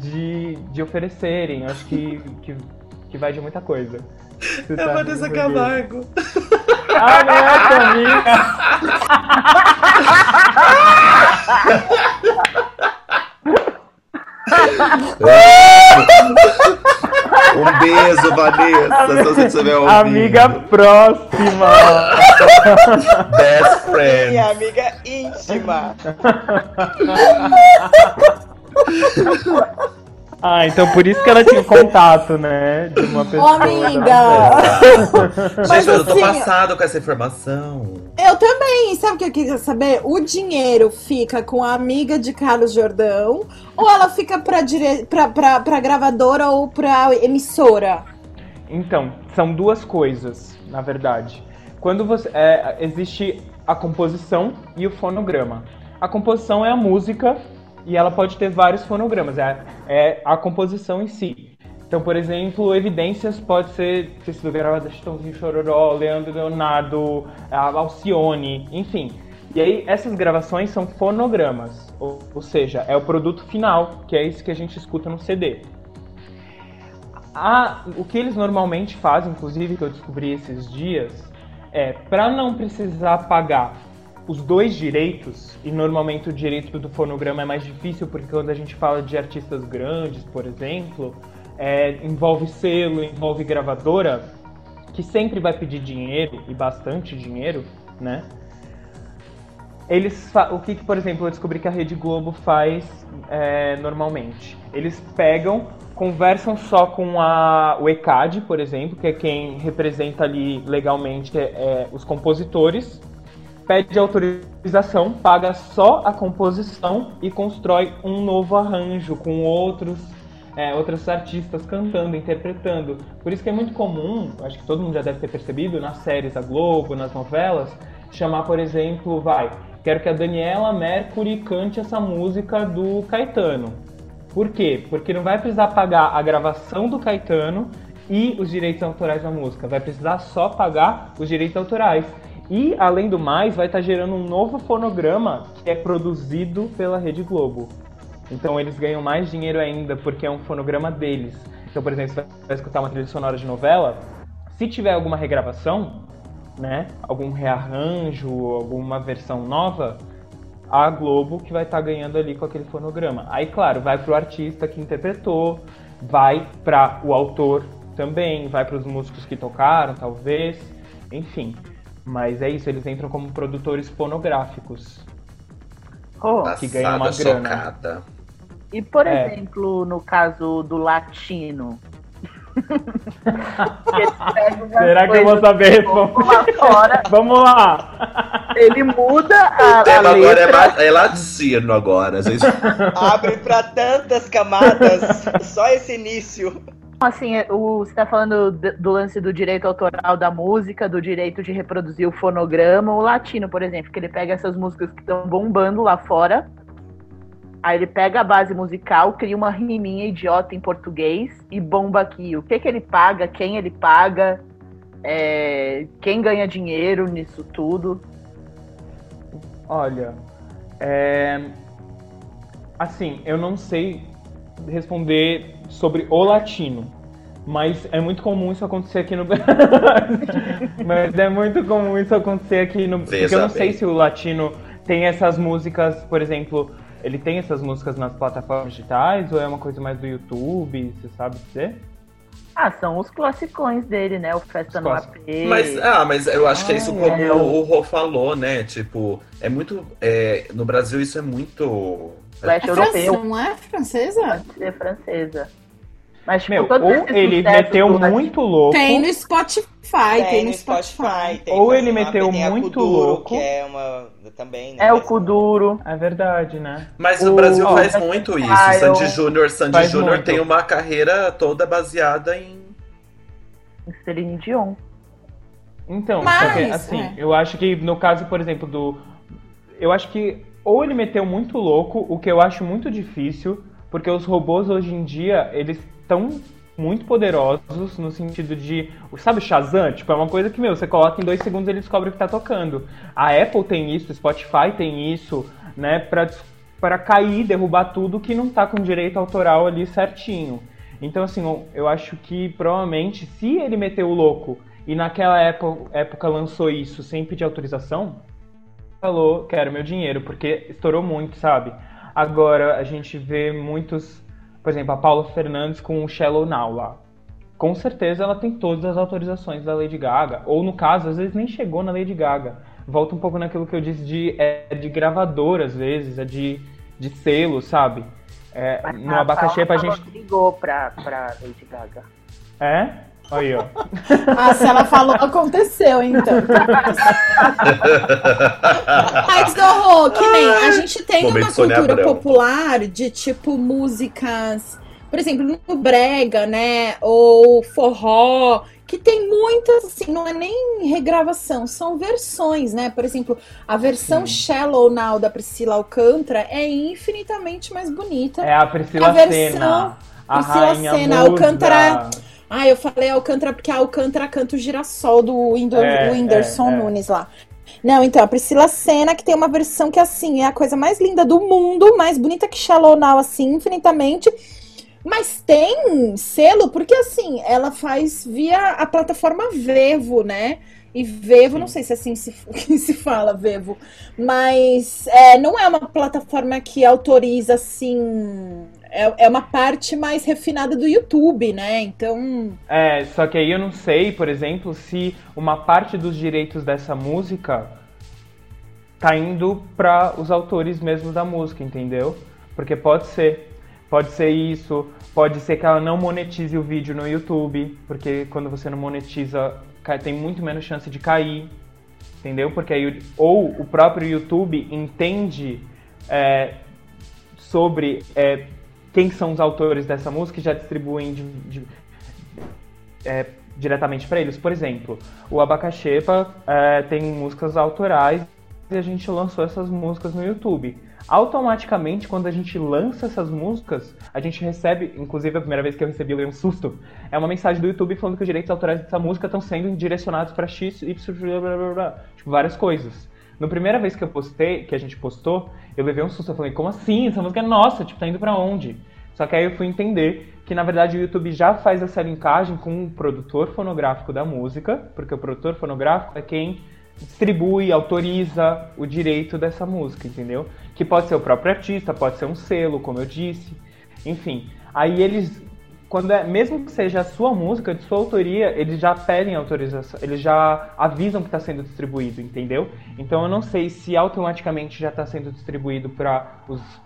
S8: de, de oferecerem, acho que, que, que vai de muita coisa. Você
S7: é tá Vanessa Camargo.
S8: Ah, não é tua amiga? *laughs* *laughs*
S7: um beijo, Vanessa, se você estiver ouvindo.
S8: Amiga próxima. *laughs*
S7: Best friend.
S6: Minha amiga íntima. *laughs*
S8: Ah, então por isso que ela tinha contato, né? De uma pessoa.
S5: Ô, amiga! *laughs*
S7: Gente, eu tô assim, passado com essa informação.
S5: Eu também. Sabe o que eu queria saber? O dinheiro fica com a amiga de Carlos Jordão ou ela fica pra, dire... pra, pra, pra gravadora ou pra emissora?
S8: Então, são duas coisas, na verdade. Quando você. É, existe a composição e o fonograma. A composição é a música e ela pode ter vários fonogramas, é, é a composição em si. Então, por exemplo, Evidências pode ser ter sido gravada Chitãozinho Chororó, Leandro Leonardo, Alcione, enfim. E aí, essas gravações são fonogramas, ou, ou seja, é o produto final, que é isso que a gente escuta no CD. A, o que eles normalmente fazem, inclusive, que eu descobri esses dias, é para não precisar pagar os dois direitos, e normalmente o direito do fonograma é mais difícil porque quando a gente fala de artistas grandes, por exemplo, é, envolve selo, envolve gravadora, que sempre vai pedir dinheiro, e bastante dinheiro, né? Eles o que, por exemplo, eu descobri que a Rede Globo faz é, normalmente? Eles pegam, conversam só com a, o ECAD, por exemplo, que é quem representa ali legalmente é, os compositores, pede autorização, paga só a composição e constrói um novo arranjo com outros é, outros artistas cantando, interpretando. Por isso que é muito comum, acho que todo mundo já deve ter percebido, nas séries da Globo, nas novelas, chamar, por exemplo, vai, quero que a Daniela Mercury cante essa música do Caetano. Por quê? Porque não vai precisar pagar a gravação do Caetano e os direitos autorais da música, vai precisar só pagar os direitos autorais. E, além do mais, vai estar gerando um novo fonograma que é produzido pela Rede Globo. Então eles ganham mais dinheiro ainda porque é um fonograma deles. Então, por exemplo, você vai escutar uma trilha sonora de novela, se tiver alguma regravação, né, algum rearranjo, alguma versão nova, a Globo que vai estar ganhando ali com aquele fonograma. Aí, claro, vai para o artista que interpretou, vai para o autor também, vai para os músicos que tocaram, talvez, enfim. Mas é isso, eles entram como produtores fonográficos.
S10: Oh,
S8: que ganham uma grana.
S7: Chocada.
S10: E, por é. exemplo, no caso do latino. *laughs*
S8: Será que eu vou saber? Vamos lá, fora, *laughs* Vamos lá.
S10: Ele muda a,
S7: o tema
S10: a
S7: agora é, é latino agora, gente. *laughs*
S6: Abre para tantas camadas, só esse início.
S10: Assim, é, o, você está falando do lance do direito autoral da música, do direito de reproduzir o fonograma, o latino, por exemplo, que ele pega essas músicas que estão bombando lá fora Aí ele pega a base musical, cria uma riminha idiota em português e bomba aqui. O que que ele paga, quem ele paga, é, quem ganha dinheiro nisso tudo.
S8: Olha, é... assim, eu não sei responder sobre o latino, mas é muito comum isso acontecer aqui no *laughs* Mas é muito comum isso acontecer aqui no
S7: Veja
S8: porque eu não sei se o latino tem essas músicas, por exemplo, ele tem essas músicas nas plataformas digitais ou é uma coisa mais do YouTube, você sabe dizer?
S10: Ah, são os classicões dele, né? O Festa no AP.
S7: Mas, ah, mas eu acho que é isso
S10: Ah,
S7: como
S10: é.
S7: o Rô falou, né? Tipo, é muito. é, no Brasil isso é muito.
S10: Leste
S5: É
S10: europeu.
S5: francesa, não é francesa?
S10: Pode ser francesa. Mas, tipo,
S8: Meu, ou ele meteu
S10: latino-
S8: muito louco.
S5: Tem no Spotify, tem, no Spotify.
S6: tem
S8: Ou ele meteu
S6: tem
S8: muito
S6: Kuduro,
S8: louco.
S6: Que é uma. Também, né?
S10: É o Kuduro.
S8: É verdade, né?
S7: Mas no
S8: O-
S7: Brasil
S8: ó,
S7: faz muito isso.
S10: Ah, eu-
S7: Sandy Júnior, Sandy Júnior tem uma carreira toda baseada em.
S10: Celine Dion.
S8: Então,
S5: Mas,
S8: que, assim,
S5: é.
S8: eu acho que no caso, por exemplo, do. Eu acho que ou ele meteu muito louco, o que eu acho muito difícil, porque os robôs hoje em dia, eles estão muito poderosos no sentido de. Sabe Shazam? Tipo, é uma coisa que, meu, você coloca em dois segundos e ele descobre o que tá tocando. A Apple tem isso, o Spotify tem isso, né, pra, pra cair, derrubar tudo que não tá com direito autoral ali certinho. Então, assim, eu- eu acho que provavelmente, se ele meteu o louco e naquela época, época lançou isso sem pedir autorização, falou, quero meu dinheiro, porque estourou muito, sabe? Agora a gente vê muitos, por exemplo, a Paula Fernandes com o Shallow Now lá. Com certeza ela tem todas as autorizações da Lady Gaga, ou no caso, às vezes nem chegou na Lady Gaga. Volta um pouco naquilo que eu disse de, é de gravadora, às vezes, é de, de selo, sabe? É,
S10: Mas
S8: no
S10: a
S8: abacaxi é pra
S10: Paula
S8: gente.
S10: ligou pra, pra Lady Gaga.
S8: É? Aí, ó.
S5: Ah, se ela falou, aconteceu, então. Mas, Dorô, que nem a gente tem
S7: Momento
S5: uma cultura popular de tipo músicas, por exemplo, no brega, né? Ou forró, que tem muitas, assim, não é nem regravação, são versões, né? Por exemplo, a versão Shallow Now da Priscila Alcântara é infinitamente mais bonita.
S8: É a Priscila
S5: A versão-
S8: Senna. A
S5: Priscila
S8: rainha
S5: Senna. Alcântara. Ah, eu falei Alcântara porque a Alcântara canta o girassol do Windo-
S8: É,
S5: Whindersson
S8: é, é.
S5: Nunes lá. Não, então, a Priscila Senna, que tem uma versão que, assim, é a coisa mais linda do mundo, mais bonita que Shallow Now, assim, infinitamente. Mas tem selo, porque, assim, ela faz via a plataforma Vevo, né? E Vevo, não sei se é assim se, *laughs* que se fala, Vevo, mas é, não é uma plataforma que autoriza, assim. É, é uma parte mais refinada do YouTube, né? Então.
S8: É, só que aí eu não sei, por exemplo, se uma parte dos direitos dessa música tá indo para os autores mesmo da música, entendeu? Porque pode ser. Pode ser isso, pode ser que ela não monetize o vídeo no YouTube, porque quando você não monetiza, tem muito menos chance de cair, entendeu? Porque aí, ou o próprio YouTube entende é, sobre é, quem são os autores dessa música e já distribuem de, de- é, diretamente para eles. Por exemplo, o Abacaxepa é, tem músicas autorais e a gente lançou essas músicas no YouTube. Automaticamente, quando a gente lança essas músicas, a gente recebe, inclusive a primeira vez que eu recebi, eu levei um susto, é uma mensagem do YouTube falando que os direitos autorais dessa música estão sendo direcionados para X, Y, blá, blá, blá, tipo, várias coisas. Na primeira vez que eu postei, que a gente postou, eu levei um susto, eu falei, como assim? Essa música é nossa, tipo, tá indo pra onde? Só que aí eu fui entender que, na verdade, o YouTube já faz essa linkagem com o produtor fonográfico da música, porque o produtor fonográfico é quem distribui, autoriza o direito dessa música, entendeu? Que pode ser o próprio artista, pode ser um selo, como eu disse. Enfim, aí eles, quando é, mesmo que seja a sua música, de sua autoria, eles já pedem autorização, eles já avisam que está sendo distribuído, entendeu? Então eu não sei se automaticamente já está sendo distribuído para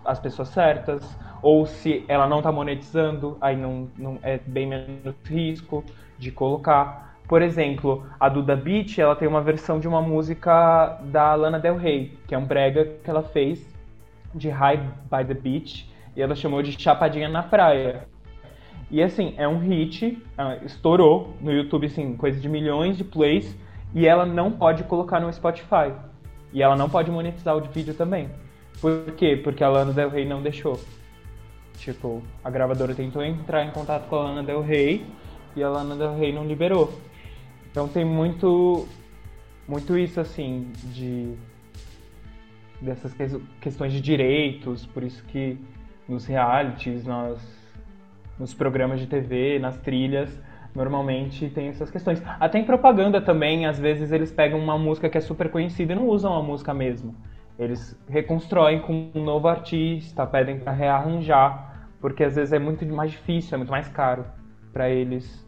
S8: as pessoas certas, ou se ela não está monetizando, aí não, não é bem menos risco de colocar. Por exemplo, a Duda Beat, ela tem uma versão de uma música da Lana Del Rey, que é um brega que ela fez de High by the Beach, e ela chamou de Chapadinha na Praia. E assim, é um hit, ah, estourou no YouTube, assim, coisa de milhões de plays, e ela não pode colocar no Spotify. E ela não pode monetizar o vídeo também. Por quê? Porque a Lana Del Rey não deixou. Tipo, a gravadora tentou entrar em contato com a Lana Del Rey e a Lana Del Rey não liberou. Então tem muito muito isso assim de dessas que- questões de direitos, por isso que nos realities, nas, nos programas de TV, nas trilhas, normalmente tem essas questões. Até em propaganda também, às vezes eles pegam uma música que é super conhecida e não usam a música mesmo. Eles reconstroem com um novo artista, pedem para rearranjar, porque às vezes é muito mais difícil, é muito mais caro para eles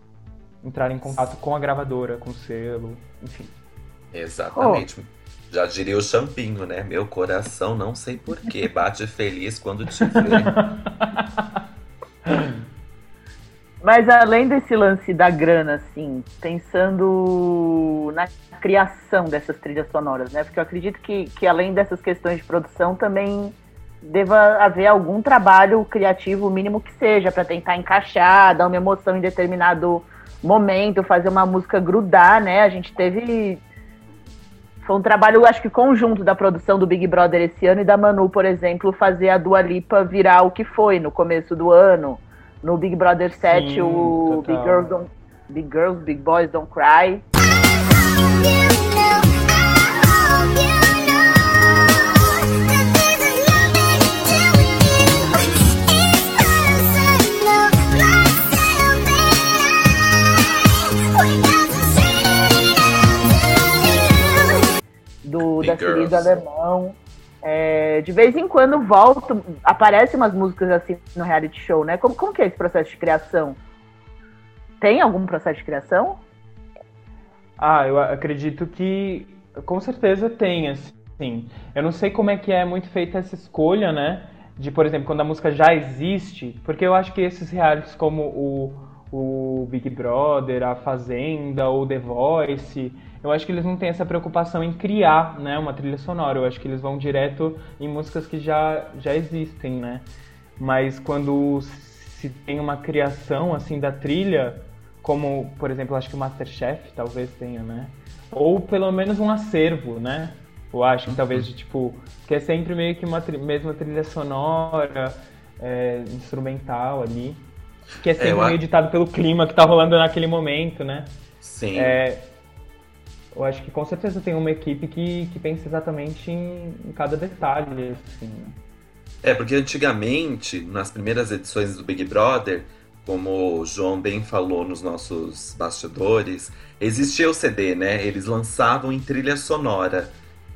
S8: entrarem em contato com a gravadora, com o selo, enfim.
S7: Exatamente. Já diria o Champinho, né? Meu coração, não sei porquê, bate feliz quando te *laughs* vê.
S10: Mas além desse lance da grana, assim, pensando na criação dessas trilhas sonoras, né? Porque eu acredito que, que além dessas questões de produção, também deva haver algum trabalho criativo, mínimo que seja, para tentar encaixar, dar uma emoção em determinado momento, fazer uma música grudar, né? A gente teve. Foi um trabalho, acho que conjunto da produção do Big Brother esse ano e da Manu, por exemplo, fazer a Dua Lipa virar o que foi no começo do ano. No Big Brother 7,
S8: Sim,
S10: o
S8: total.
S10: Big Girls, Don't, Big Girls, Big Boys Don't Cry. do
S7: Big
S10: da do
S7: Girls.
S10: Alemão. É, de vez em quando volta, aparecem umas músicas assim no reality show, né? Como, como que é esse processo de criação? Tem algum processo de criação?
S8: Ah, eu acredito que com certeza tem, assim. Eu não sei como é que é muito feita essa escolha, né? De, por exemplo, quando a música já existe, porque eu acho que esses realities como o, o Big Brother, a Fazenda ou The Voice, eu acho que eles não têm essa preocupação em criar, né, uma trilha sonora. Eu acho que eles vão direto em músicas que já, já existem, né? Mas quando se tem uma criação assim da trilha, como, por exemplo, acho que o Masterchef talvez tenha, né? Ou pelo menos um acervo, né? Eu acho que talvez de tipo, que é sempre meio que uma tri mesma trilha sonora, é, instrumental ali, que é sempre
S7: eu a-
S8: meio ditado pelo clima que tá rolando naquele momento, né?
S7: Sim.
S8: É, eu acho que com certeza tem uma equipe que, que pensa exatamente em, em cada detalhe, assim. né?
S7: É, porque antigamente, nas primeiras edições do Big Brother, como o João bem falou nos nossos bastidores, existia o CD, né? Eles lançavam em trilha sonora.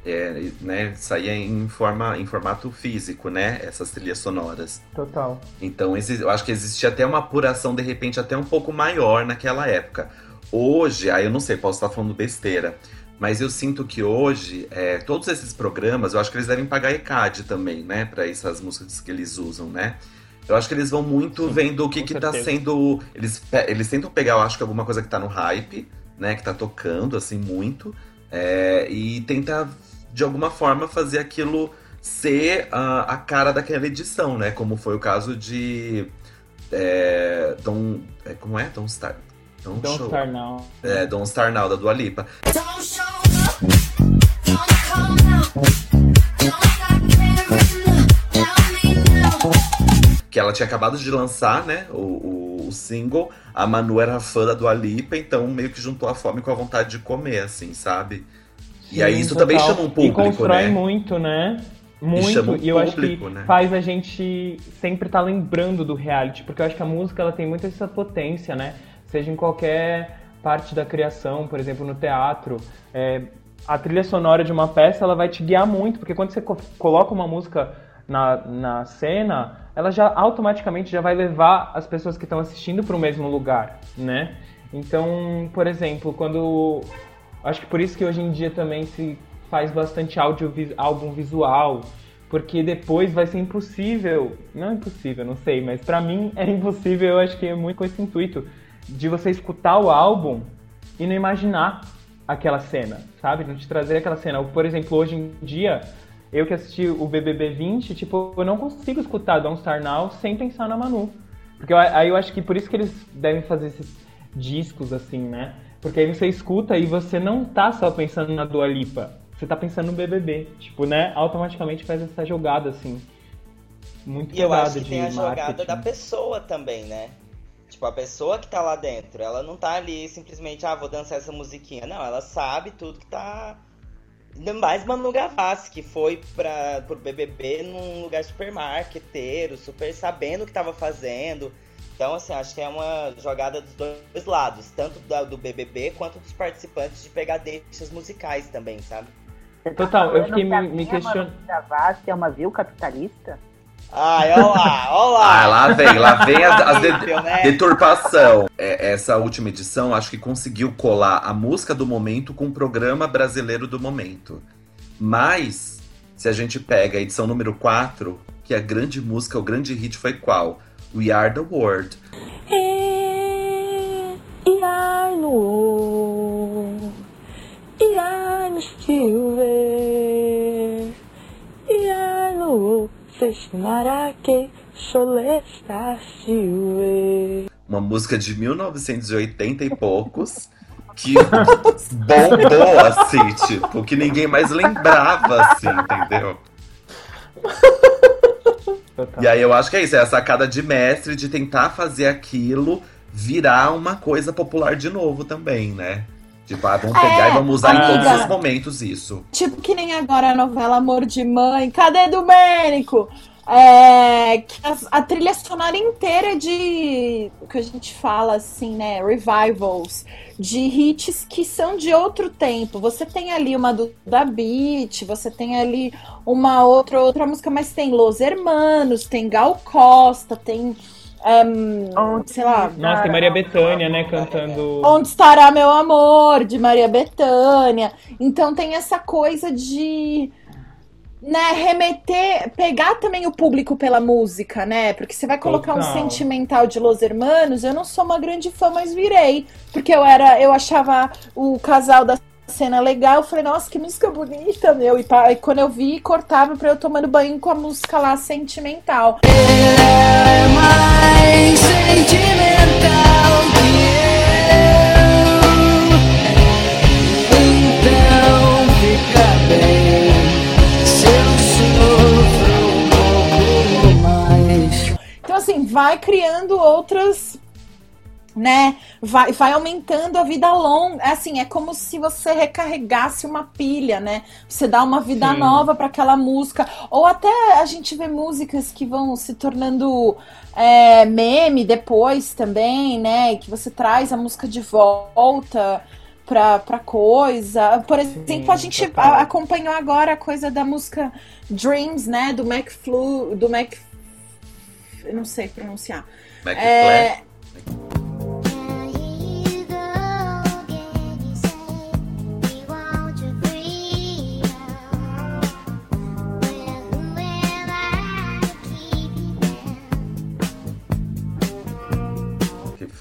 S7: É, né, saía em, forma, em formato físico, né? Essas trilhas sonoras.
S8: Total.
S7: Então, eu acho que existia até uma apuração, de repente, até um pouco maior naquela época. Hoje, aí eu não sei, posso estar falando besteira, mas eu sinto que hoje, é, todos esses programas, eu acho que eles devem pagar ECAD também, né? Para essas músicas que eles usam, né? Eu acho que eles vão muito vendo o que, que tá sendo. Eles, eles tentam pegar, eu acho que alguma coisa que tá no hype, né? Que tá tocando, assim, muito. é, e tenta, de alguma forma, fazer aquilo ser a, a cara daquela edição, né? Como foi o caso de. É, é, como é? Don't Start. Don't,
S8: Don't
S7: Show.
S8: Start Now.
S7: É, Don't Star Now, da Dua Lipa. Que ela tinha acabado de lançar, né? O, o, o single. A Manu era fã da Dua Lipa, então meio que juntou a fome com a vontade de comer, assim, sabe? E aí isso
S8: total.
S7: também chama um
S8: E
S7: público,
S8: constrói
S7: né?
S8: muito, né? Muito.
S7: chama um
S8: E eu acho que
S7: né?
S8: faz a gente sempre estar lembrando do reality, porque eu acho que a música ela tem muito essa potência, né? Seja em qualquer parte da criação, por exemplo, no teatro. é, a trilha sonora de uma peça ela vai te guiar muito, porque quando você co- coloca uma música na, na cena, ela já automaticamente já vai levar as pessoas que estão assistindo para o mesmo lugar, né? Então, por exemplo, quando Acho que por isso que hoje em dia também se faz bastante áudio, álbum visual, porque depois vai ser impossível, não impossível, não sei, mas pra mim é impossível, eu acho que é muito com esse intuito de você escutar o álbum e não imaginar aquela cena, sabe? Não te trazer aquela cena. Por exemplo, hoje em dia, eu que assisti o BBB 20, tipo, eu não consigo escutar Don't Star Now sem pensar na Manu. Porque eu- aí eu acho que por isso que eles devem fazer esses discos assim, né? Porque aí você escuta e você não tá só pensando na Dua Lipa. Você tá pensando no BBB. Tipo, né? Automaticamente faz essa jogada, assim. Muito
S6: E eu acho que tem a jogada
S8: marketing.
S6: da pessoa também, né? Tipo, a pessoa que tá lá dentro, ela não tá ali simplesmente, ah, vou dançar essa musiquinha. Não, ela sabe tudo que tá. Ainda mais Manu Gavassi, que foi pra, pro BBB num lugar super marqueteiro, super sabendo o que tava fazendo. Então, assim, acho que é uma jogada dos dois lados, tanto da- do BBB quanto dos participantes de pegar deixas musicais também, sabe?
S8: Total, eu fiquei me, me questionando.
S10: Manu Gavassi é uma vil capitalista?
S6: Ai, ó lá, ó lá.
S7: Ah, lá vem, lá vem as, as de-
S6: né?
S7: deturpação. É, essa última edição, acho que conseguiu colar a música do momento com o programa brasileiro do momento. Mas, se a gente pega a edição número 4, que a grande música, o grande hit foi qual? We Are the World. Uma música de 1980 e poucos. Que *laughs* bombou assim, tipo, que ninguém mais lembrava, assim, entendeu? E aí eu acho que é isso, é a sacada de mestre de tentar fazer aquilo virar uma coisa popular de novo também, né? Tipo, ah, vamos pegar
S5: É,
S7: e vamos usar em
S5: amiga.
S7: todos os momentos isso.
S5: Tipo que nem agora a novela Amor de Mãe. Cadê Domênico? É, que a, a trilha sonora inteira de o que a gente fala assim, né? Revivals de hits que são de outro tempo. Você tem ali uma do da Beat, você tem ali uma outra outra música, mas tem Los Hermanos, tem Gal Costa, tem ehm, sei lá,
S8: Nossa, tem Maria Bethânia, né, cantando.
S5: Onde estará meu amor, de Maria Bethânia. Então tem essa coisa de né, remeter, pegar também o público pela música, né? Porque você vai colocar um
S13: Total.
S5: sentimental de Los Hermanos, eu não sou uma grande fã, mas virei, porque eu era, eu achava o casal da cena legal, eu falei, nossa, que música bonita, meu. E, e quando eu vi, cortava pra eu tomando banho com a música lá sentimental.
S13: é
S5: Né? Vai, vai aumentando a vida longa. Assim, é como se você recarregasse uma pilha, né? Você dá uma vida
S13: Sim.
S5: nova para aquela música. Ou até a gente vê músicas que vão se tornando é, meme depois também, né? Que você traz a música de volta pra, pra coisa. Por exemplo, a gente a- acompanhou agora a coisa da música Dreams, né? Do McFlu, do Mac. Eu não sei pronunciar.
S7: McFly?
S5: É,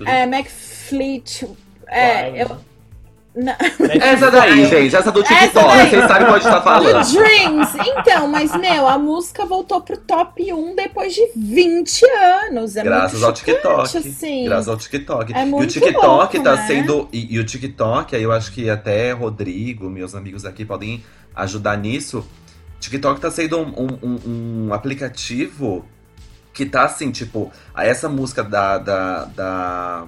S5: é McFleet. É, eu. Não.
S7: Essa daí, gente, essa do TikTok, vocês sabem pode estar falando.
S5: Dreams. Então, mas, meu, a música voltou pro top 1 depois de 20 anos. É
S7: Graças
S5: muito
S7: ao TikTok.
S5: Assim.
S7: Graças ao TikTok.
S5: É
S7: e o
S5: muito
S7: TikTok
S5: louco,
S7: tá
S5: né?
S7: sendo. E, e o TikTok, aí eu acho que até Rodrigo, meus amigos aqui, podem ajudar nisso. TikTok tá sendo um, um- um- um aplicativo que tá assim, tipo, essa música da, da, da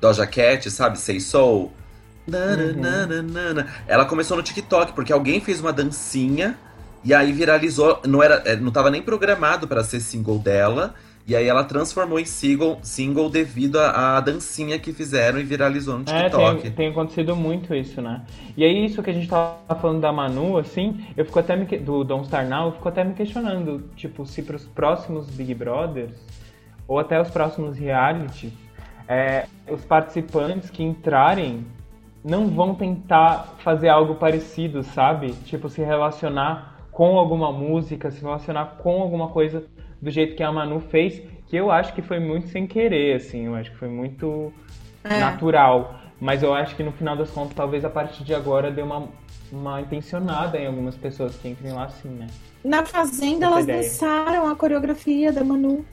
S7: Doja Cat, sabe? Say Soul. Nananana. Ela começou no TikTok, porque alguém fez uma dancinha e aí viralizou. Não, era, é, não tava nem programado para ser single dela. E aí ela transformou em single, single devido à dancinha que fizeram e viralizou no
S8: É,
S7: TikTok.
S8: tem, tem acontecido muito isso, né? E aí, isso que a gente tava falando da Manu, assim, eu fico até me, do Don't Star Now, eu fico até me questionando, tipo, se pros próximos Big Brothers, ou até os próximos realities, é, os participantes que entrarem não vão tentar fazer algo parecido, sabe? Tipo, se relacionar com alguma música, se relacionar com alguma coisa do jeito que a Manu fez, que eu acho que foi muito sem querer, assim, eu acho que foi muito
S5: É.
S8: natural. Mas eu acho que no final das contas, talvez a partir de agora dê uma, uma intencionada em algumas pessoas que entrem lá assim, né?
S5: Na Fazenda,
S8: Essa
S5: elas
S8: ideia.
S5: dançaram a coreografia da Manu.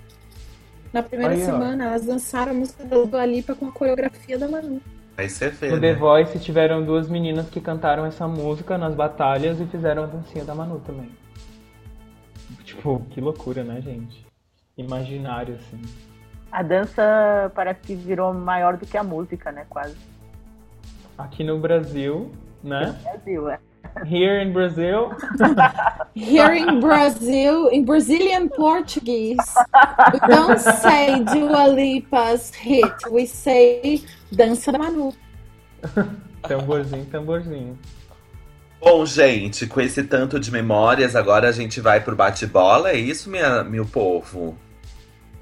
S5: Na primeira
S8: Aí, ó.
S5: semana, elas dançaram a música da Dua Lipa com a coreografia da Manu.
S7: Aí você vê,
S8: No The
S7: né?
S8: Voice tiveram duas meninas que cantaram essa música nas batalhas e fizeram a dancinha da Manu também. Tipo, que loucura, né, gente? Imaginário, assim.
S10: A dança parece que virou maior do que a música, né? Quase.
S8: Aqui no Brasil, né?
S10: Brasil, é.
S8: Here in Brazil. *laughs*
S5: Here in Brazil, in Brazilian Portuguese, we don't say Dua Lipa's hit, we say Dança da Manu. *laughs*
S8: Tamborzinho, tamborzinho.
S7: Bom, gente, com esse tanto de memórias, agora a gente vai pro bate-bola. É isso, minha, meu povo?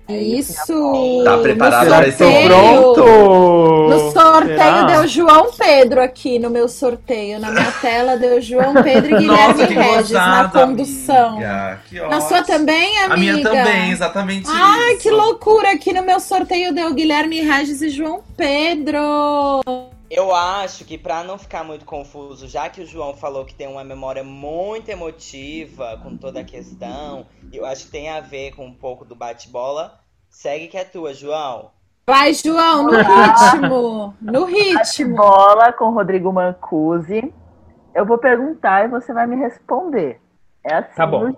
S5: É isso.
S7: Tá preparado pra esse
S5: sorteio-
S7: pronto?
S5: No sorteio
S8: Será?
S5: deu João Pedro aqui no meu sorteio. Na minha tela deu João Pedro e *laughs* Guilherme
S7: Nossa,
S5: Regis na condução.
S7: amiga.
S5: Na sua também, amiga?
S7: A minha também, exatamente
S5: Ai,
S7: isso.
S5: que loucura! Aqui no meu sorteio deu Guilherme Regis e João Pedro.
S6: Eu acho que pra não ficar muito confuso, já que o João falou que tem uma memória muito emotiva com toda a questão, eu acho que tem a ver com um pouco do bate-bola. Segue que é tua, João.
S5: Vai, João, no *laughs* ritmo. No ritmo.
S10: Bola com Rodrigo Mancusi. Eu vou perguntar e você vai me responder. É assim
S8: Tá bom.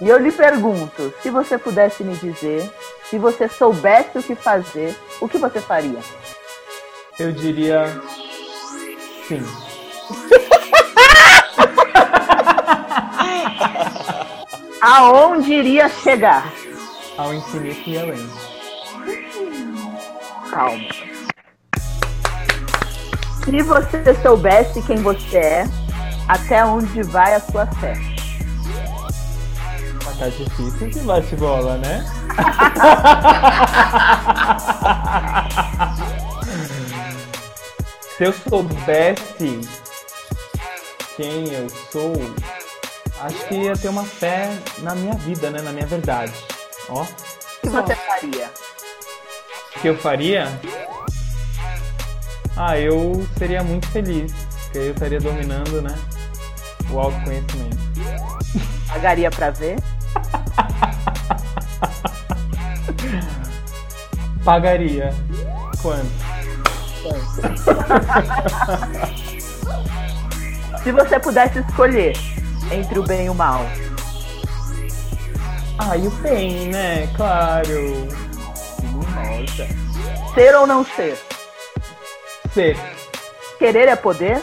S10: E eu lhe pergunto, se você pudesse me dizer, se você soubesse o que fazer, o que você faria?
S8: Eu diria. Sim. *laughs*
S10: Aonde iria chegar?
S8: Ao infinito e além.
S10: Calma. Se você soubesse quem você é, até onde vai a sua fé?
S8: Mas tá difícil esse bate-bola, né? *laughs* Se eu soubesse quem eu sou, acho que ia ter uma fé na minha vida, né? Na minha verdade. Ó,
S10: O que você faria?
S8: o que eu faria? Ah, eu seria muito feliz, porque eu estaria dominando, né? O autoconhecimento.
S10: Pagaria pra ver?
S8: Pagaria. Quanto? *laughs*
S10: Se você pudesse escolher entre o bem e o mal,
S8: Ah, e o bem, né? Claro.
S10: Nossa. ser ou não ser?
S8: Ser.
S10: Querer é poder?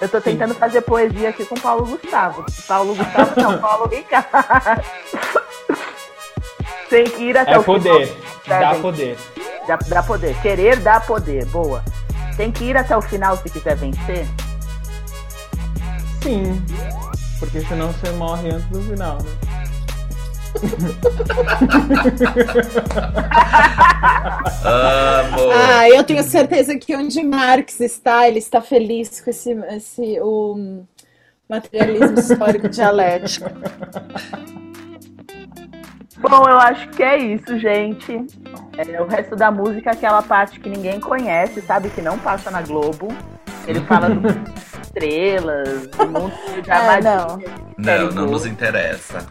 S10: Eu tô tentando fazer poesia aqui com Paulo Gustavo. Paulo Gustavo não, *laughs* Paulo Ricardo. Tem que ir até
S8: É
S10: o
S8: poder.
S10: final.
S8: Dá
S10: Devem-
S8: poder.
S10: Dá, dá poder. Querer dá poder. Boa. Tem que ir até o final se quiser vencer?
S8: Sim. Porque senão você morre antes do final, né?
S7: Amo.
S5: Ah, eu tenho certeza que onde Marx está, ele está feliz com esse, esse o materialismo histórico dialético.
S10: Bom, eu acho que é isso, gente. É, o resto da música é aquela parte que ninguém conhece, sabe? Que não passa na Globo. Ele fala do estrelas, do mundo de *laughs*
S5: É, não.
S7: Não, não nos interessa.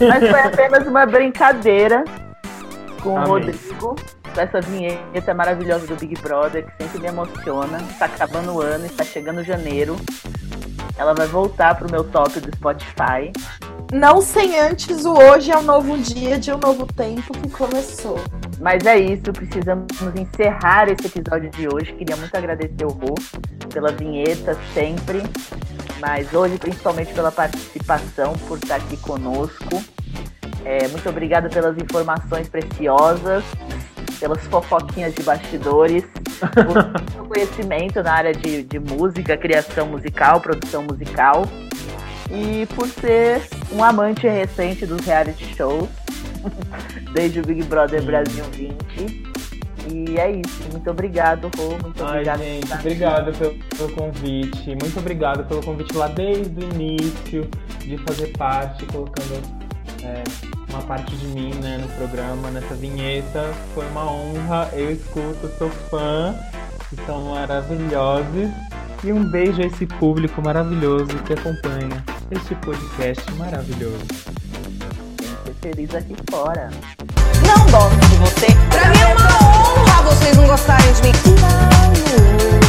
S10: Mas foi apenas uma brincadeira com o
S8: Amém.
S10: Rodrigo, com essa vinheta maravilhosa do Big Brother, que sempre me emociona. Está acabando o ano, está chegando janeiro. Ela vai voltar pro meu top do Spotify.
S5: Não sem antes o hoje é um novo dia de um novo tempo que começou.
S10: Mas é isso, precisamos encerrar esse episódio de hoje. Queria muito agradecer o Rô pela vinheta sempre, mas hoje principalmente pela participação, por estar aqui conosco. É, muito obrigada pelas informações preciosas, pelas fofoquinhas de bastidores, *laughs* por seu conhecimento na área de, de música, criação musical, produção musical. E por ser um amante recente dos reality shows, desde o Big Brother Brasil 20. E é isso. Muito obrigado, Rô. Muito
S8: Ai,
S10: obrigado.
S8: gente, obrigado pelo, pelo convite. Muito obrigado pelo convite lá desde o início, de fazer parte, colocando é, uma parte de mim né, no programa, nessa vinheta. Foi uma honra. Eu escuto, sou fã. E são maravilhosos. E um beijo a esse público maravilhoso que acompanha este podcast maravilhoso
S10: feliz aqui fora.
S3: Não gosto de você. Pra mim é uma honra vocês não gostarem de mim.